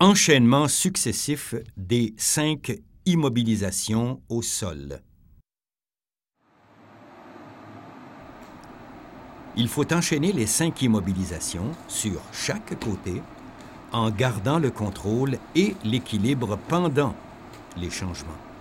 Enchaînement successif des cinq immobilisations au sol. Il faut enchaîner les cinq immobilisations sur chaque côté en gardant le contrôle et l'équilibre pendant les changements.